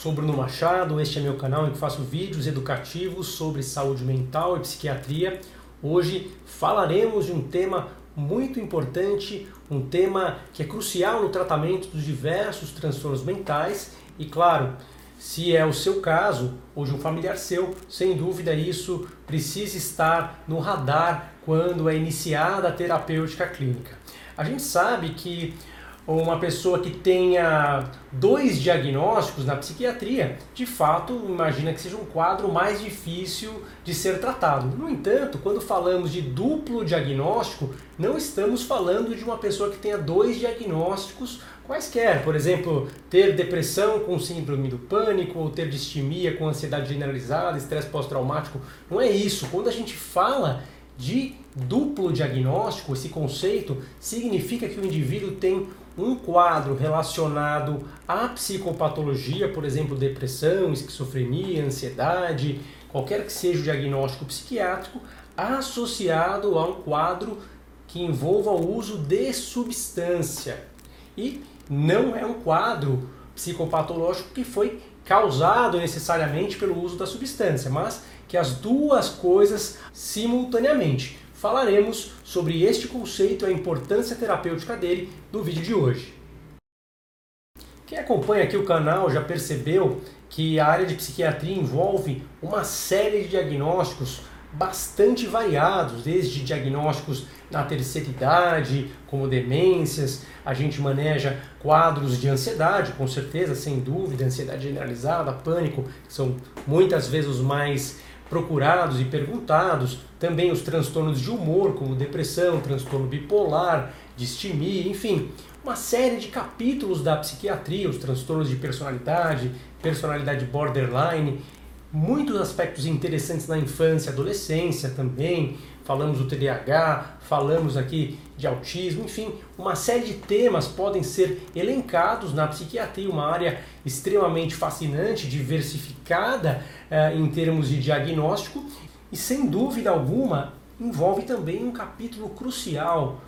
Sou Bruno Machado, este é meu canal em que faço vídeos educativos sobre saúde mental e psiquiatria. Hoje falaremos de um tema muito importante, um tema que é crucial no tratamento dos diversos transtornos mentais e, claro, se é o seu caso ou de um familiar seu, sem dúvida isso precisa estar no radar quando é iniciada a terapêutica clínica. A gente sabe que uma pessoa que tenha dois diagnósticos na psiquiatria, de fato, imagina que seja um quadro mais difícil de ser tratado. No entanto, quando falamos de duplo diagnóstico, não estamos falando de uma pessoa que tenha dois diagnósticos quaisquer, por exemplo, ter depressão com síndrome do pânico, ou ter distimia com ansiedade generalizada, estresse pós-traumático. Não é isso. Quando a gente fala de duplo diagnóstico, esse conceito significa que o indivíduo tem um quadro relacionado à psicopatologia, por exemplo, depressão, esquizofrenia, ansiedade, qualquer que seja o diagnóstico psiquiátrico, associado a um quadro que envolva o uso de substância. E não é um quadro psicopatológico que foi causado necessariamente pelo uso da substância, mas que as duas coisas simultaneamente falaremos sobre este conceito e a importância terapêutica dele no vídeo de hoje. Quem acompanha aqui o canal já percebeu que a área de psiquiatria envolve uma série de diagnósticos bastante variados, desde diagnósticos na terceira idade, como demências, a gente maneja quadros de ansiedade, com certeza, sem dúvida, ansiedade generalizada, pânico, que são muitas vezes os mais procurados e perguntados, também os transtornos de humor, como depressão, transtorno bipolar, distimia, enfim, uma série de capítulos da psiquiatria, os transtornos de personalidade, personalidade borderline, muitos aspectos interessantes na infância e adolescência também. Falamos do TDAH, falamos aqui de autismo, enfim, uma série de temas podem ser elencados na psiquiatria, uma área extremamente fascinante, diversificada eh, em termos de diagnóstico e sem dúvida alguma envolve também um capítulo crucial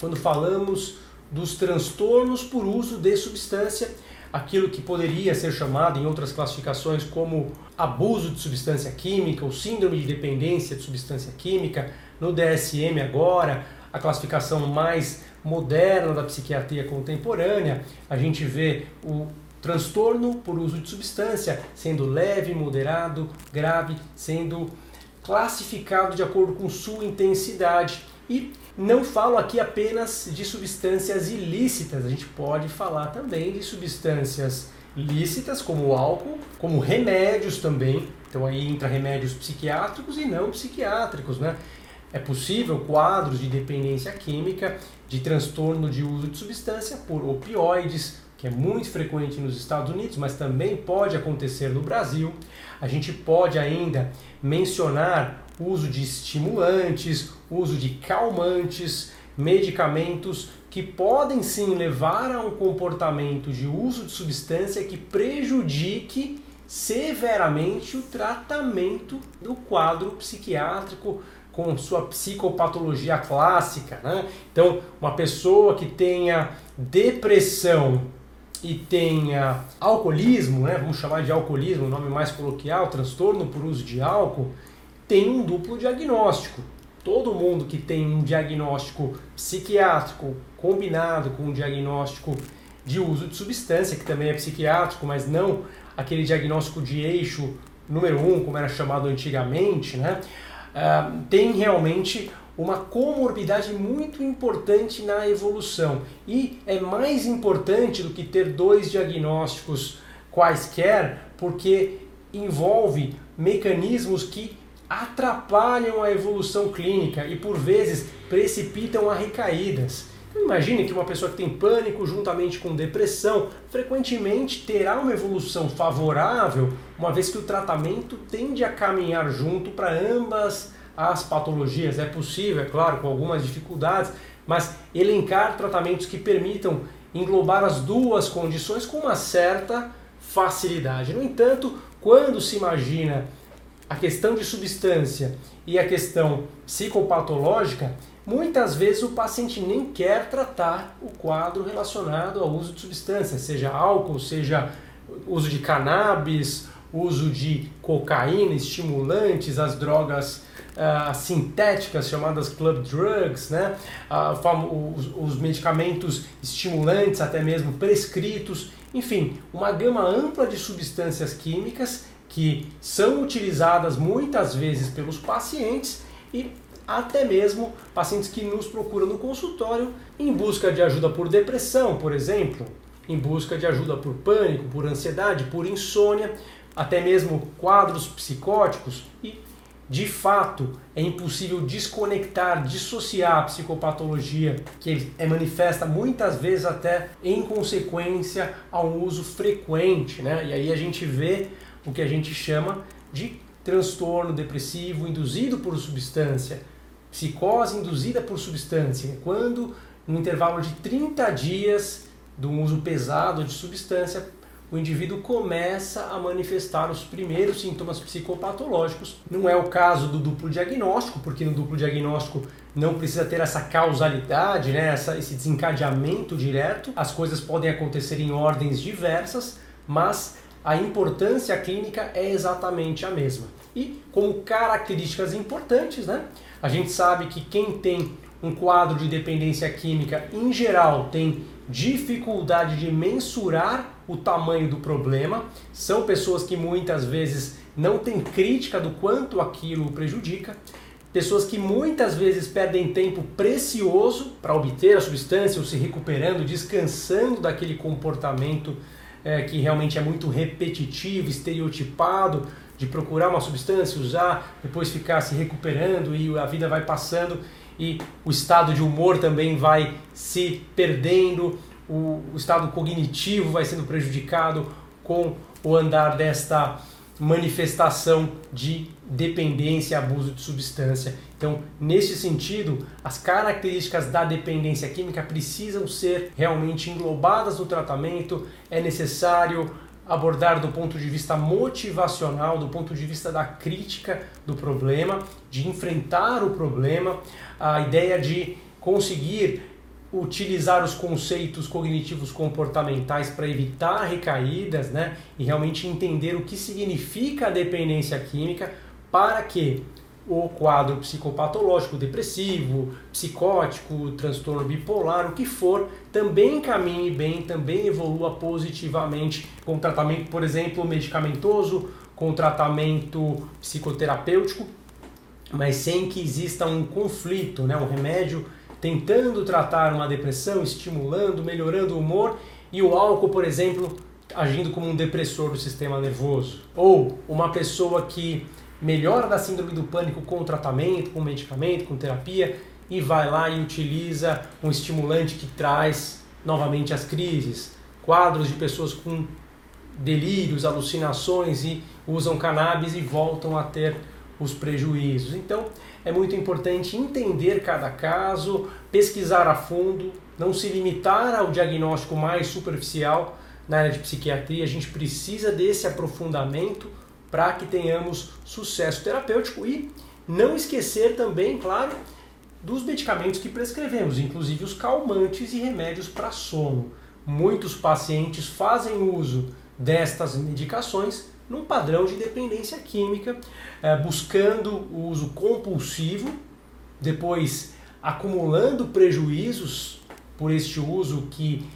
quando falamos dos transtornos por uso de substância aquilo que poderia ser chamado em outras classificações como abuso de substância química ou síndrome de dependência de substância química, no DSM agora, a classificação mais moderna da psiquiatria contemporânea, a gente vê o transtorno por uso de substância sendo leve, moderado, grave, sendo classificado de acordo com sua intensidade. E não falo aqui apenas de substâncias ilícitas, a gente pode falar também de substâncias lícitas, como o álcool, como remédios também. Então aí entra remédios psiquiátricos e não psiquiátricos, né? É possível quadros de dependência química, de transtorno de uso de substância por opioides, que é muito frequente nos Estados Unidos, mas também pode acontecer no Brasil. A gente pode ainda mencionar uso de estimulantes, uso de calmantes, medicamentos que podem sim levar a um comportamento de uso de substância que prejudique severamente o tratamento do quadro psiquiátrico com sua psicopatologia clássica. Né? Então, uma pessoa que tenha depressão e tenha alcoolismo, né? vamos chamar de alcoolismo, o nome mais coloquial, transtorno por uso de álcool, tem um duplo diagnóstico. Todo mundo que tem um diagnóstico psiquiátrico combinado com um diagnóstico de uso de substância, que também é psiquiátrico, mas não aquele diagnóstico de eixo número um, como era chamado antigamente, né? Uh, tem realmente uma comorbidade muito importante na evolução. E é mais importante do que ter dois diagnósticos quaisquer, porque envolve mecanismos que atrapalham a evolução clínica e por vezes precipitam a recaídas. Então, imagine que uma pessoa que tem pânico juntamente com depressão frequentemente terá uma evolução favorável, uma vez que o tratamento tende a caminhar junto para ambas as patologias. É possível, é claro, com algumas dificuldades, mas elencar tratamentos que permitam englobar as duas condições com uma certa facilidade. No entanto, quando se imagina a questão de substância e a questão psicopatológica, muitas vezes o paciente nem quer tratar o quadro relacionado ao uso de substância, seja álcool, seja uso de cannabis, uso de cocaína, estimulantes, as drogas uh, sintéticas chamadas club drugs, né? Uh, os, os medicamentos estimulantes, até mesmo prescritos, enfim, uma gama ampla de substâncias químicas que são utilizadas muitas vezes pelos pacientes e até mesmo pacientes que nos procuram no consultório em busca de ajuda por depressão, por exemplo, em busca de ajuda por pânico, por ansiedade, por insônia, até mesmo quadros psicóticos e de fato é impossível desconectar, dissociar a psicopatologia que é manifesta muitas vezes até em consequência a um uso frequente, né? E aí a gente vê o que a gente chama de transtorno depressivo induzido por substância, psicose induzida por substância, quando no intervalo de 30 dias do uso pesado de substância, o indivíduo começa a manifestar os primeiros sintomas psicopatológicos. Não é o caso do duplo diagnóstico, porque no duplo diagnóstico não precisa ter essa causalidade, né, essa, esse desencadeamento direto. As coisas podem acontecer em ordens diversas, mas a importância clínica é exatamente a mesma. E como características importantes, né, a gente sabe que quem tem um quadro de dependência química, em geral, tem dificuldade de mensurar o tamanho do problema. São pessoas que muitas vezes não têm crítica do quanto aquilo prejudica. Pessoas que muitas vezes perdem tempo precioso para obter a substância ou se recuperando, descansando daquele comportamento é, que realmente é muito repetitivo, estereotipado, de procurar uma substância, usar, depois ficar se recuperando e a vida vai passando e o estado de humor também vai se perdendo, o, o estado cognitivo vai sendo prejudicado com o andar desta manifestação de dependência e abuso de substância. Então, nesse sentido, as características da dependência química precisam ser realmente englobadas no tratamento. É necessário abordar do ponto de vista motivacional, do ponto de vista da crítica do problema, de enfrentar o problema, a ideia de conseguir utilizar os conceitos cognitivos comportamentais para evitar recaídas, né? E realmente entender o que significa a dependência química para que o quadro psicopatológico, depressivo, psicótico, transtorno bipolar, o que for, também caminhe bem, também evolua positivamente com tratamento, por exemplo, medicamentoso, com tratamento psicoterapêutico, mas sem que exista um conflito, né? um remédio tentando tratar uma depressão, estimulando, melhorando o humor, e o álcool, por exemplo, agindo como um depressor do sistema nervoso. Ou uma pessoa que melhora da síndrome do pânico com tratamento, com medicamento, com terapia e vai lá e utiliza um estimulante que traz novamente as crises. Quadros de pessoas com delírios, alucinações e usam cannabis e voltam a ter os prejuízos. Então, é muito importante entender cada caso, pesquisar a fundo, não se limitar ao diagnóstico mais superficial na área de psiquiatria. A gente precisa desse aprofundamento para que tenhamos sucesso terapêutico e não esquecer também, claro, dos medicamentos que prescrevemos, inclusive os calmantes e remédios para sono. Muitos pacientes fazem uso destas medicações num padrão de dependência química, eh, buscando o uso compulsivo, depois acumulando prejuízos por este uso que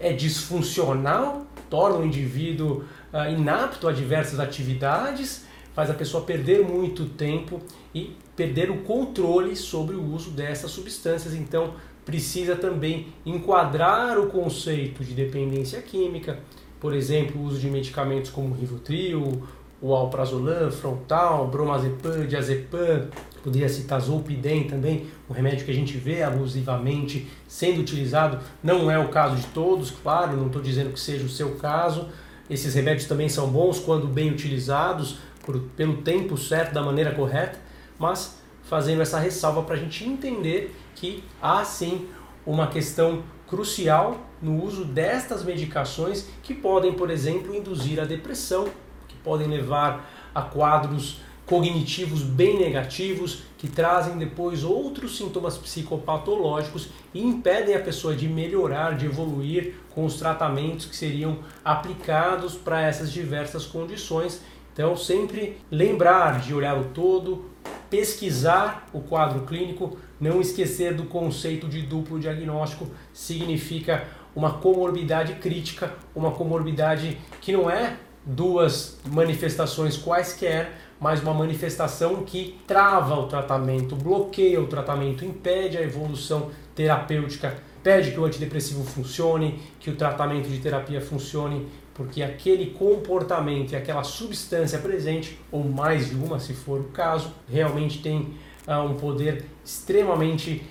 é disfuncional, torna o indivíduo uh, inapto a diversas atividades, faz a pessoa perder muito tempo e perder o controle sobre o uso dessas substâncias. Então, precisa também enquadrar o conceito de dependência química, por exemplo, o uso de medicamentos como Rivotril, o alprazolam, frontal, bromazepam, diazepam, poderia citar zolpidem também, um remédio que a gente vê abusivamente sendo utilizado, não é o caso de todos, claro, não estou dizendo que seja o seu caso, esses remédios também são bons quando bem utilizados, por, pelo tempo certo, da maneira correta, mas fazendo essa ressalva para a gente entender que há sim uma questão crucial no uso destas medicações que podem, por exemplo, induzir a depressão, que podem levar a quadros cognitivos bem negativos que trazem depois outros sintomas psicopatológicos e impedem a pessoa de melhorar, de evoluir com os tratamentos que seriam aplicados para essas diversas condições. Então, sempre lembrar de olhar o todo, pesquisar o quadro clínico, não esquecer do conceito de duplo diagnóstico, significa uma comorbidade crítica, uma comorbidade que não é duas manifestações quaisquer, mas uma manifestação que trava o tratamento, bloqueia o tratamento, impede a evolução terapêutica, impede que o antidepressivo funcione, que o tratamento de terapia funcione, porque aquele comportamento e aquela substância presente, ou mais de uma se for o caso, realmente tem uh, um poder extremamente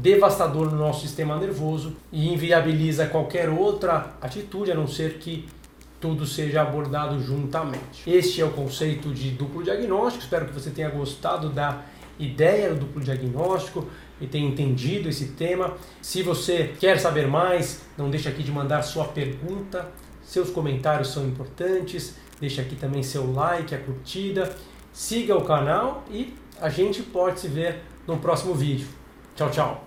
devastador no nosso sistema nervoso e inviabiliza qualquer outra atitude a não ser que tudo seja abordado juntamente. Este é o conceito de duplo diagnóstico. Espero que você tenha gostado da ideia do duplo diagnóstico e tenha entendido esse tema. Se você quer saber mais, não deixe aqui de mandar sua pergunta. Seus comentários são importantes. Deixe aqui também seu like, a curtida. Siga o canal e a gente pode se ver no próximo vídeo. Tchau, tchau.